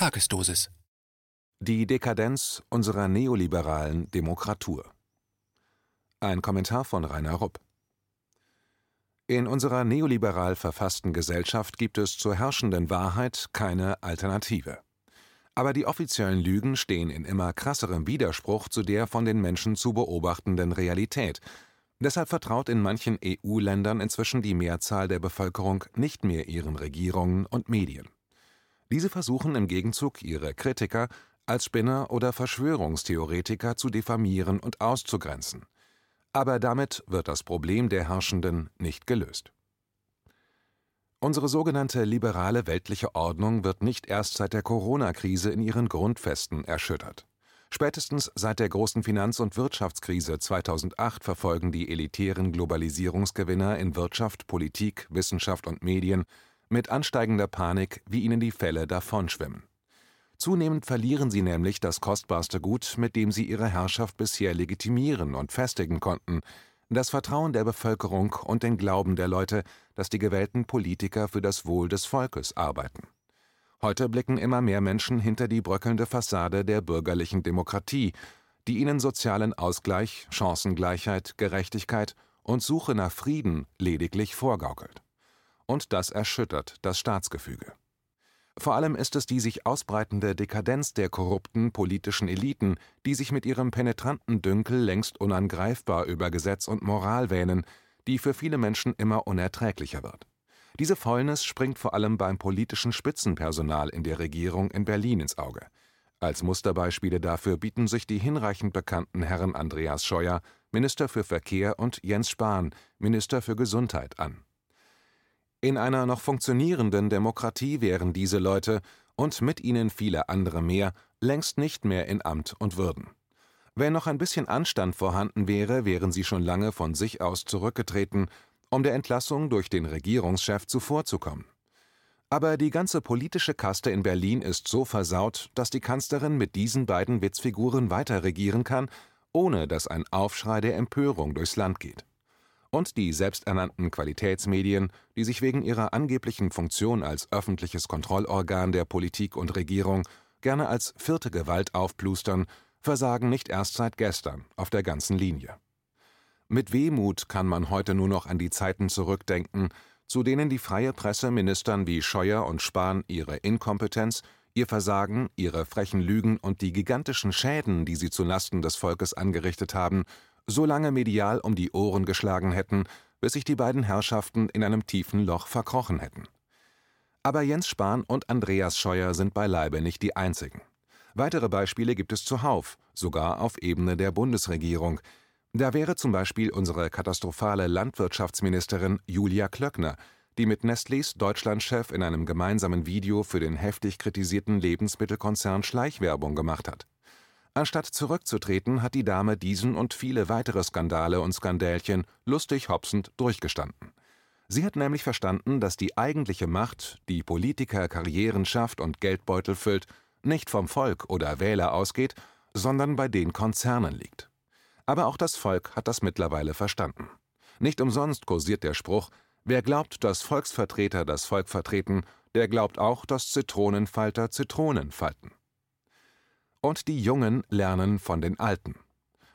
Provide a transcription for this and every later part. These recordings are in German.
Tagesdosis. Die Dekadenz unserer neoliberalen Demokratur. Ein Kommentar von Rainer Rupp. In unserer neoliberal verfassten Gesellschaft gibt es zur herrschenden Wahrheit keine Alternative. Aber die offiziellen Lügen stehen in immer krasserem Widerspruch zu der von den Menschen zu beobachtenden Realität. Deshalb vertraut in manchen EU-Ländern inzwischen die Mehrzahl der Bevölkerung nicht mehr ihren Regierungen und Medien. Diese versuchen im Gegenzug ihre Kritiker als Spinner oder Verschwörungstheoretiker zu diffamieren und auszugrenzen. Aber damit wird das Problem der Herrschenden nicht gelöst. Unsere sogenannte liberale weltliche Ordnung wird nicht erst seit der Corona-Krise in ihren Grundfesten erschüttert. Spätestens seit der großen Finanz- und Wirtschaftskrise 2008 verfolgen die elitären Globalisierungsgewinner in Wirtschaft, Politik, Wissenschaft und Medien mit ansteigender Panik, wie ihnen die Fälle davonschwimmen. Zunehmend verlieren sie nämlich das kostbarste Gut, mit dem sie ihre Herrschaft bisher legitimieren und festigen konnten, das Vertrauen der Bevölkerung und den Glauben der Leute, dass die gewählten Politiker für das Wohl des Volkes arbeiten. Heute blicken immer mehr Menschen hinter die bröckelnde Fassade der bürgerlichen Demokratie, die ihnen sozialen Ausgleich, Chancengleichheit, Gerechtigkeit und Suche nach Frieden lediglich vorgaukelt und das erschüttert das Staatsgefüge. Vor allem ist es die sich ausbreitende Dekadenz der korrupten politischen Eliten, die sich mit ihrem penetranten Dünkel längst unangreifbar über Gesetz und Moral wähnen, die für viele Menschen immer unerträglicher wird. Diese Fäulnis springt vor allem beim politischen Spitzenpersonal in der Regierung in Berlin ins Auge. Als Musterbeispiele dafür bieten sich die hinreichend bekannten Herren Andreas Scheuer, Minister für Verkehr, und Jens Spahn, Minister für Gesundheit, an. In einer noch funktionierenden Demokratie wären diese Leute und mit ihnen viele andere mehr längst nicht mehr in Amt und Würden. Wenn noch ein bisschen Anstand vorhanden wäre, wären sie schon lange von sich aus zurückgetreten, um der Entlassung durch den Regierungschef zuvorzukommen. Aber die ganze politische Kaste in Berlin ist so versaut, dass die Kanzlerin mit diesen beiden Witzfiguren weiter regieren kann, ohne dass ein Aufschrei der Empörung durchs Land geht und die selbsternannten Qualitätsmedien, die sich wegen ihrer angeblichen Funktion als öffentliches Kontrollorgan der Politik und Regierung gerne als vierte Gewalt aufplustern, versagen nicht erst seit gestern auf der ganzen Linie. Mit Wehmut kann man heute nur noch an die Zeiten zurückdenken, zu denen die freie Presse Ministern wie Scheuer und Spahn ihre Inkompetenz, ihr Versagen, ihre frechen Lügen und die gigantischen Schäden, die sie zu Lasten des Volkes angerichtet haben, so lange medial um die Ohren geschlagen hätten, bis sich die beiden Herrschaften in einem tiefen Loch verkrochen hätten. Aber Jens Spahn und Andreas Scheuer sind beileibe nicht die einzigen. Weitere Beispiele gibt es zuhauf, sogar auf Ebene der Bundesregierung. Da wäre zum Beispiel unsere katastrophale Landwirtschaftsministerin Julia Klöckner, die mit Nestlés Deutschlandchef in einem gemeinsamen Video für den heftig kritisierten Lebensmittelkonzern Schleichwerbung gemacht hat. Anstatt zurückzutreten, hat die Dame diesen und viele weitere Skandale und Skandälchen lustig hopsend durchgestanden. Sie hat nämlich verstanden, dass die eigentliche Macht, die Politiker Karrieren schafft und Geldbeutel füllt, nicht vom Volk oder Wähler ausgeht, sondern bei den Konzernen liegt. Aber auch das Volk hat das mittlerweile verstanden. Nicht umsonst kursiert der Spruch, wer glaubt, dass Volksvertreter das Volk vertreten, der glaubt auch, dass Zitronenfalter Zitronen falten. Und die Jungen lernen von den Alten.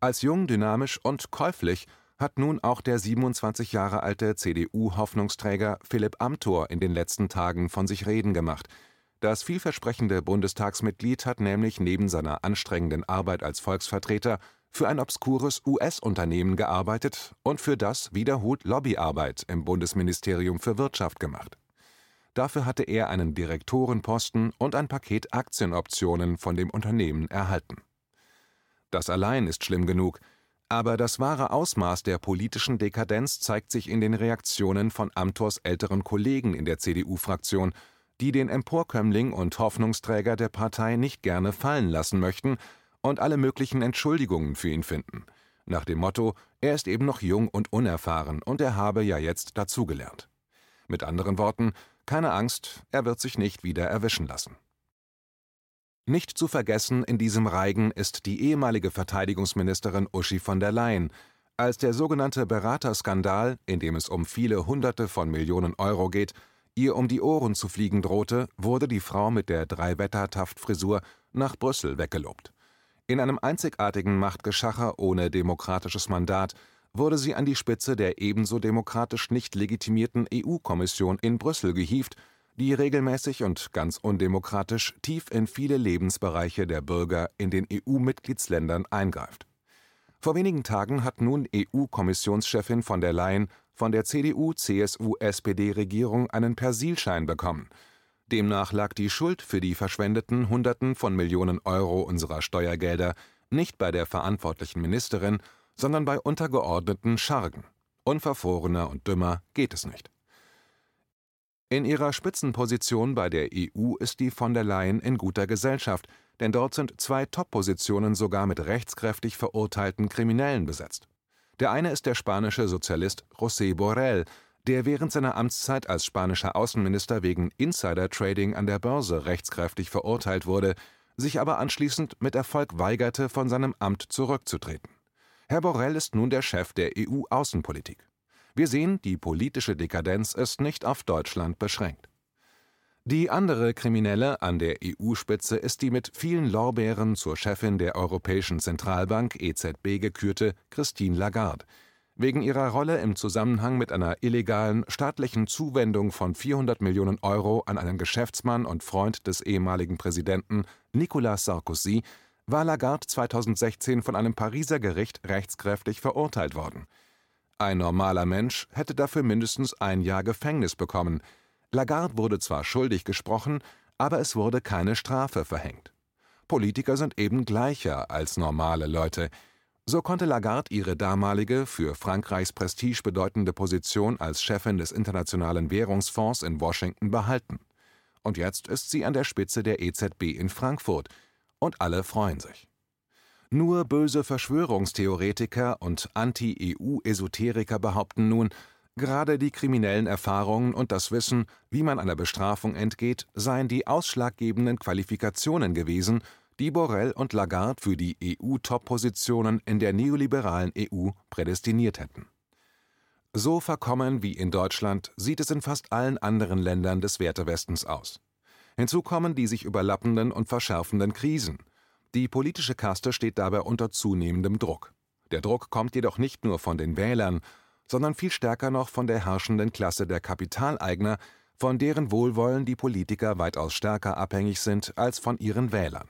Als jung, dynamisch und käuflich hat nun auch der 27 Jahre alte CDU-Hoffnungsträger Philipp Amthor in den letzten Tagen von sich reden gemacht. Das vielversprechende Bundestagsmitglied hat nämlich neben seiner anstrengenden Arbeit als Volksvertreter für ein obskures US-Unternehmen gearbeitet und für das wiederholt Lobbyarbeit im Bundesministerium für Wirtschaft gemacht. Dafür hatte er einen Direktorenposten und ein Paket Aktienoptionen von dem Unternehmen erhalten. Das allein ist schlimm genug, aber das wahre Ausmaß der politischen Dekadenz zeigt sich in den Reaktionen von Amthors älteren Kollegen in der CDU-Fraktion, die den Emporkömmling und Hoffnungsträger der Partei nicht gerne fallen lassen möchten und alle möglichen Entschuldigungen für ihn finden, nach dem Motto, er ist eben noch jung und unerfahren und er habe ja jetzt dazugelernt. Mit anderen Worten, keine Angst, er wird sich nicht wieder erwischen lassen. Nicht zu vergessen in diesem Reigen ist die ehemalige Verteidigungsministerin Uschi von der Leyen, als der sogenannte Beraterskandal, in dem es um viele Hunderte von Millionen Euro geht, ihr um die Ohren zu fliegen drohte, wurde die Frau mit der Drei-Wetter-Taft-Frisur nach Brüssel weggelobt. In einem einzigartigen Machtgeschacher ohne demokratisches Mandat wurde sie an die Spitze der ebenso demokratisch nicht legitimierten EU-Kommission in Brüssel gehievt, die regelmäßig und ganz undemokratisch tief in viele Lebensbereiche der Bürger in den EU-Mitgliedsländern eingreift. Vor wenigen Tagen hat nun EU-Kommissionschefin von der Leyen von der CDU-CSU-SPD-Regierung einen Persilschein bekommen. Demnach lag die Schuld für die verschwendeten Hunderten von Millionen Euro unserer Steuergelder nicht bei der verantwortlichen Ministerin, sondern bei untergeordneten Schargen. Unverfrorener und dümmer geht es nicht. In ihrer Spitzenposition bei der EU ist die von der Leyen in guter Gesellschaft, denn dort sind zwei Top-Positionen sogar mit rechtskräftig verurteilten Kriminellen besetzt. Der eine ist der spanische Sozialist José Borrell, der während seiner Amtszeit als spanischer Außenminister wegen Insider-Trading an der Börse rechtskräftig verurteilt wurde, sich aber anschließend mit Erfolg weigerte, von seinem Amt zurückzutreten. Herr Borrell ist nun der Chef der EU-Außenpolitik. Wir sehen, die politische Dekadenz ist nicht auf Deutschland beschränkt. Die andere Kriminelle an der EU-Spitze ist die mit vielen Lorbeeren zur Chefin der Europäischen Zentralbank EZB gekürte Christine Lagarde. Wegen ihrer Rolle im Zusammenhang mit einer illegalen staatlichen Zuwendung von 400 Millionen Euro an einen Geschäftsmann und Freund des ehemaligen Präsidenten Nicolas Sarkozy war Lagarde 2016 von einem Pariser Gericht rechtskräftig verurteilt worden. Ein normaler Mensch hätte dafür mindestens ein Jahr Gefängnis bekommen, Lagarde wurde zwar schuldig gesprochen, aber es wurde keine Strafe verhängt. Politiker sind eben gleicher als normale Leute. So konnte Lagarde ihre damalige, für Frankreichs Prestige bedeutende Position als Chefin des Internationalen Währungsfonds in Washington behalten. Und jetzt ist sie an der Spitze der EZB in Frankfurt. Und alle freuen sich. Nur böse Verschwörungstheoretiker und Anti-EU-Esoteriker behaupten nun, Gerade die kriminellen Erfahrungen und das Wissen, wie man einer Bestrafung entgeht, seien die ausschlaggebenden Qualifikationen gewesen, die Borrell und Lagarde für die EU-Top-Positionen in der neoliberalen EU prädestiniert hätten. So verkommen wie in Deutschland sieht es in fast allen anderen Ländern des Wertewestens aus. Hinzu kommen die sich überlappenden und verschärfenden Krisen. Die politische Kaste steht dabei unter zunehmendem Druck. Der Druck kommt jedoch nicht nur von den Wählern, sondern viel stärker noch von der herrschenden Klasse der Kapitaleigner, von deren Wohlwollen die Politiker weitaus stärker abhängig sind als von ihren Wählern.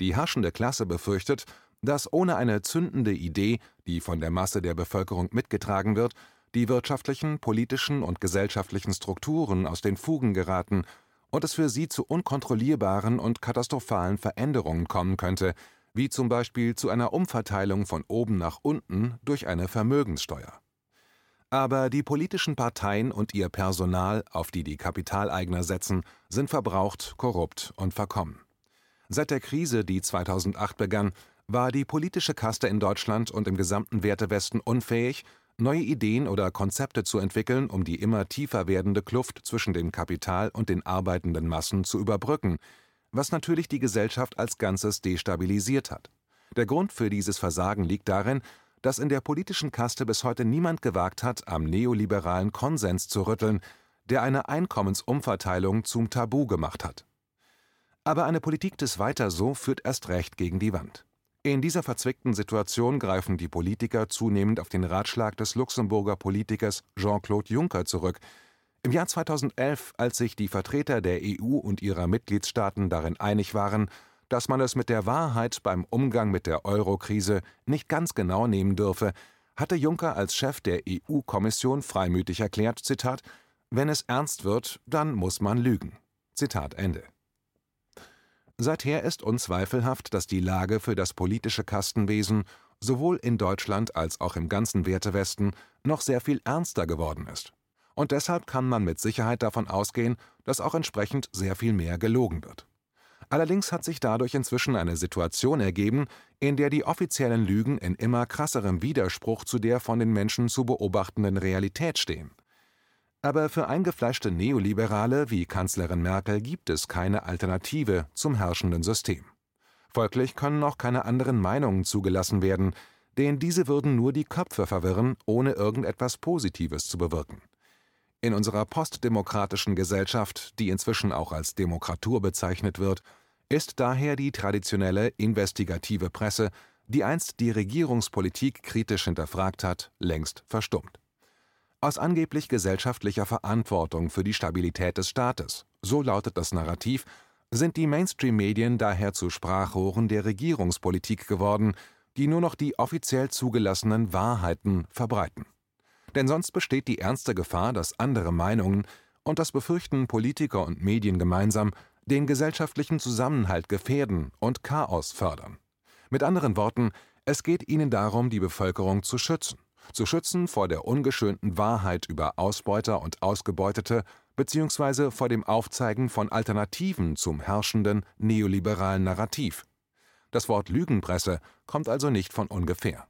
Die herrschende Klasse befürchtet, dass ohne eine zündende Idee, die von der Masse der Bevölkerung mitgetragen wird, die wirtschaftlichen, politischen und gesellschaftlichen Strukturen aus den Fugen geraten und es für sie zu unkontrollierbaren und katastrophalen Veränderungen kommen könnte, wie zum Beispiel zu einer Umverteilung von oben nach unten durch eine Vermögenssteuer. Aber die politischen Parteien und ihr Personal, auf die die Kapitaleigner setzen, sind verbraucht, korrupt und verkommen. Seit der Krise, die 2008 begann, war die politische Kaste in Deutschland und im gesamten Wertewesten unfähig, neue Ideen oder Konzepte zu entwickeln, um die immer tiefer werdende Kluft zwischen dem Kapital und den arbeitenden Massen zu überbrücken, was natürlich die Gesellschaft als Ganzes destabilisiert hat. Der Grund für dieses Versagen liegt darin, dass in der politischen Kaste bis heute niemand gewagt hat, am neoliberalen Konsens zu rütteln, der eine Einkommensumverteilung zum Tabu gemacht hat. Aber eine Politik des Weiter so führt erst recht gegen die Wand. In dieser verzwickten Situation greifen die Politiker zunehmend auf den Ratschlag des Luxemburger Politikers Jean-Claude Juncker zurück. Im Jahr 2011, als sich die Vertreter der EU und ihrer Mitgliedstaaten darin einig waren, dass man es mit der Wahrheit beim Umgang mit der Euro-Krise nicht ganz genau nehmen dürfe, hatte Juncker als Chef der EU-Kommission freimütig erklärt: Zitat, Wenn es ernst wird, dann muss man lügen. Zitat Ende. Seither ist unzweifelhaft, dass die Lage für das politische Kastenwesen sowohl in Deutschland als auch im ganzen Wertewesten noch sehr viel ernster geworden ist. Und deshalb kann man mit Sicherheit davon ausgehen, dass auch entsprechend sehr viel mehr gelogen wird. Allerdings hat sich dadurch inzwischen eine Situation ergeben, in der die offiziellen Lügen in immer krasserem Widerspruch zu der von den Menschen zu beobachtenden Realität stehen. Aber für eingefleischte Neoliberale wie Kanzlerin Merkel gibt es keine Alternative zum herrschenden System. Folglich können auch keine anderen Meinungen zugelassen werden, denn diese würden nur die Köpfe verwirren, ohne irgendetwas Positives zu bewirken. In unserer postdemokratischen Gesellschaft, die inzwischen auch als Demokratur bezeichnet wird, ist daher die traditionelle investigative Presse, die einst die Regierungspolitik kritisch hinterfragt hat, längst verstummt. Aus angeblich gesellschaftlicher Verantwortung für die Stabilität des Staates, so lautet das Narrativ, sind die Mainstream-Medien daher zu Sprachrohren der Regierungspolitik geworden, die nur noch die offiziell zugelassenen Wahrheiten verbreiten. Denn sonst besteht die ernste Gefahr, dass andere Meinungen, und das befürchten Politiker und Medien gemeinsam, den gesellschaftlichen Zusammenhalt gefährden und Chaos fördern. Mit anderen Worten, es geht ihnen darum, die Bevölkerung zu schützen. Zu schützen vor der ungeschönten Wahrheit über Ausbeuter und Ausgebeutete bzw. vor dem Aufzeigen von Alternativen zum herrschenden neoliberalen Narrativ. Das Wort Lügenpresse kommt also nicht von ungefähr.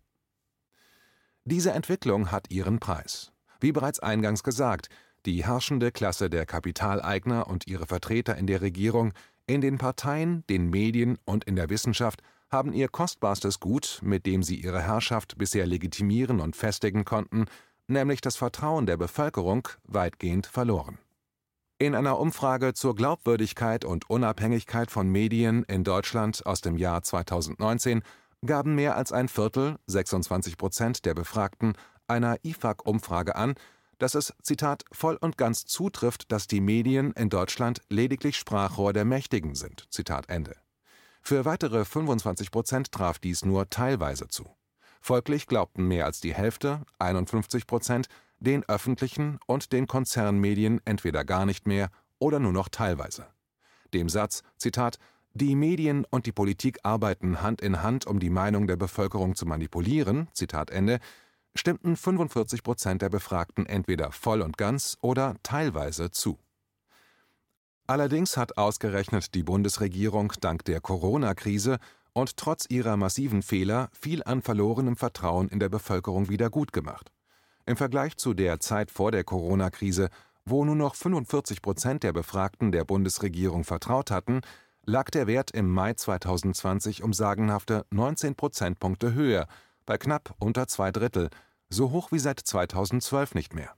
Diese Entwicklung hat ihren Preis. Wie bereits eingangs gesagt, die herrschende Klasse der Kapitaleigner und ihre Vertreter in der Regierung, in den Parteien, den Medien und in der Wissenschaft haben ihr kostbarstes Gut, mit dem sie ihre Herrschaft bisher legitimieren und festigen konnten, nämlich das Vertrauen der Bevölkerung, weitgehend verloren. In einer Umfrage zur Glaubwürdigkeit und Unabhängigkeit von Medien in Deutschland aus dem Jahr 2019 gaben mehr als ein Viertel, 26 Prozent der Befragten, einer IFAG-Umfrage an, dass es, Zitat, voll und ganz zutrifft, dass die Medien in Deutschland lediglich Sprachrohr der Mächtigen sind. Zitat Ende. Für weitere 25 Prozent traf dies nur teilweise zu. Folglich glaubten mehr als die Hälfte, 51 Prozent, den öffentlichen und den Konzernmedien entweder gar nicht mehr oder nur noch teilweise. Dem Satz, Zitat, die Medien und die Politik arbeiten Hand in Hand, um die Meinung der Bevölkerung zu manipulieren, Zitat Ende, stimmten 45 Prozent der Befragten entweder voll und ganz oder teilweise zu. Allerdings hat ausgerechnet die Bundesregierung dank der Corona-Krise und trotz ihrer massiven Fehler viel an verlorenem Vertrauen in der Bevölkerung wieder gut gemacht. Im Vergleich zu der Zeit vor der Corona-Krise, wo nur noch 45 Prozent der Befragten der Bundesregierung vertraut hatten, lag der Wert im Mai 2020 um sagenhafte 19 Prozentpunkte höher, bei knapp unter zwei Drittel, so hoch wie seit 2012 nicht mehr.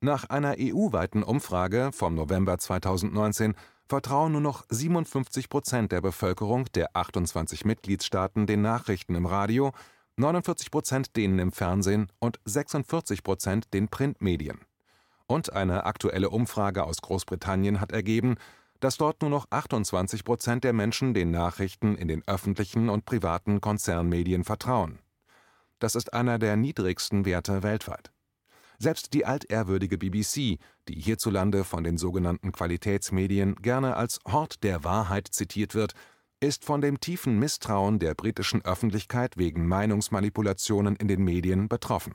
Nach einer EU-weiten Umfrage vom November 2019 vertrauen nur noch 57 Prozent der Bevölkerung der 28 Mitgliedstaaten den Nachrichten im Radio, 49 Prozent denen im Fernsehen und 46 Prozent den Printmedien. Und eine aktuelle Umfrage aus Großbritannien hat ergeben, dass dort nur noch 28 Prozent der Menschen den Nachrichten in den öffentlichen und privaten Konzernmedien vertrauen. Das ist einer der niedrigsten Werte weltweit. Selbst die altehrwürdige BBC, die hierzulande von den sogenannten Qualitätsmedien gerne als Hort der Wahrheit zitiert wird, ist von dem tiefen Misstrauen der britischen Öffentlichkeit wegen Meinungsmanipulationen in den Medien betroffen.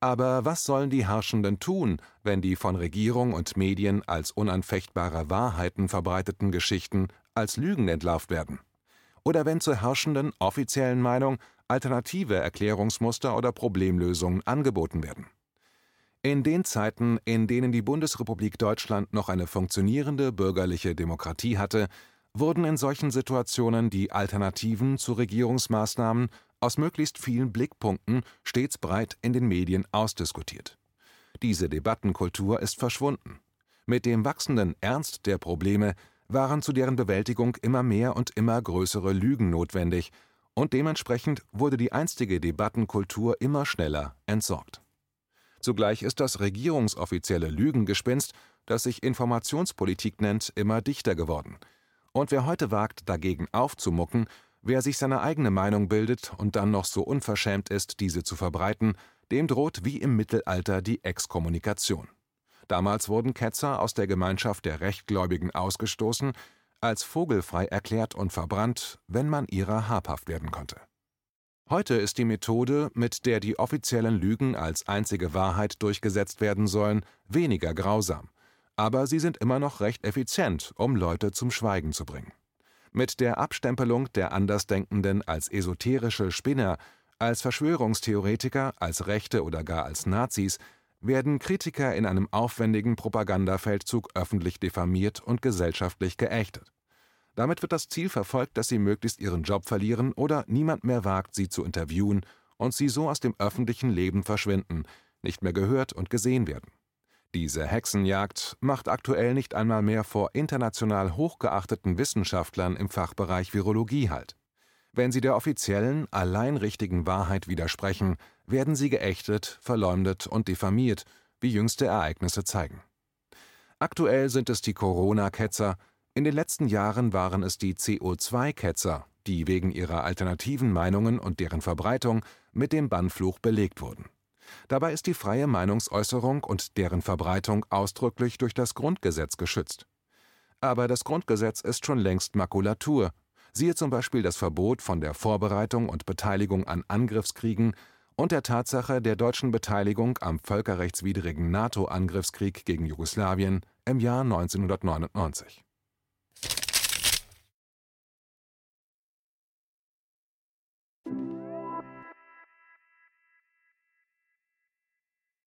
Aber was sollen die Herrschenden tun, wenn die von Regierung und Medien als unanfechtbare Wahrheiten verbreiteten Geschichten als Lügen entlarvt werden? Oder wenn zur herrschenden offiziellen Meinung alternative Erklärungsmuster oder Problemlösungen angeboten werden? In den Zeiten, in denen die Bundesrepublik Deutschland noch eine funktionierende bürgerliche Demokratie hatte, wurden in solchen Situationen die Alternativen zu Regierungsmaßnahmen aus möglichst vielen Blickpunkten stets breit in den Medien ausdiskutiert. Diese Debattenkultur ist verschwunden. Mit dem wachsenden Ernst der Probleme waren zu deren Bewältigung immer mehr und immer größere Lügen notwendig, und dementsprechend wurde die einstige Debattenkultur immer schneller entsorgt. Zugleich ist das regierungsoffizielle Lügengespinst, das sich Informationspolitik nennt, immer dichter geworden. Und wer heute wagt, dagegen aufzumucken, Wer sich seine eigene Meinung bildet und dann noch so unverschämt ist, diese zu verbreiten, dem droht wie im Mittelalter die Exkommunikation. Damals wurden Ketzer aus der Gemeinschaft der Rechtgläubigen ausgestoßen, als vogelfrei erklärt und verbrannt, wenn man ihrer habhaft werden konnte. Heute ist die Methode, mit der die offiziellen Lügen als einzige Wahrheit durchgesetzt werden sollen, weniger grausam, aber sie sind immer noch recht effizient, um Leute zum Schweigen zu bringen. Mit der Abstempelung der Andersdenkenden als esoterische Spinner, als Verschwörungstheoretiker, als Rechte oder gar als Nazis werden Kritiker in einem aufwendigen Propagandafeldzug öffentlich diffamiert und gesellschaftlich geächtet. Damit wird das Ziel verfolgt, dass sie möglichst ihren Job verlieren oder niemand mehr wagt, sie zu interviewen und sie so aus dem öffentlichen Leben verschwinden, nicht mehr gehört und gesehen werden. Diese Hexenjagd macht aktuell nicht einmal mehr vor international hochgeachteten Wissenschaftlern im Fachbereich Virologie Halt. Wenn sie der offiziellen, allein richtigen Wahrheit widersprechen, werden sie geächtet, verleumdet und diffamiert, wie jüngste Ereignisse zeigen. Aktuell sind es die Corona-Ketzer, in den letzten Jahren waren es die CO2-Ketzer, die wegen ihrer alternativen Meinungen und deren Verbreitung mit dem Bannfluch belegt wurden. Dabei ist die freie Meinungsäußerung und deren Verbreitung ausdrücklich durch das Grundgesetz geschützt. Aber das Grundgesetz ist schon längst Makulatur, siehe zum Beispiel das Verbot von der Vorbereitung und Beteiligung an Angriffskriegen und der Tatsache der deutschen Beteiligung am völkerrechtswidrigen NATO-Angriffskrieg gegen Jugoslawien im Jahr 1999.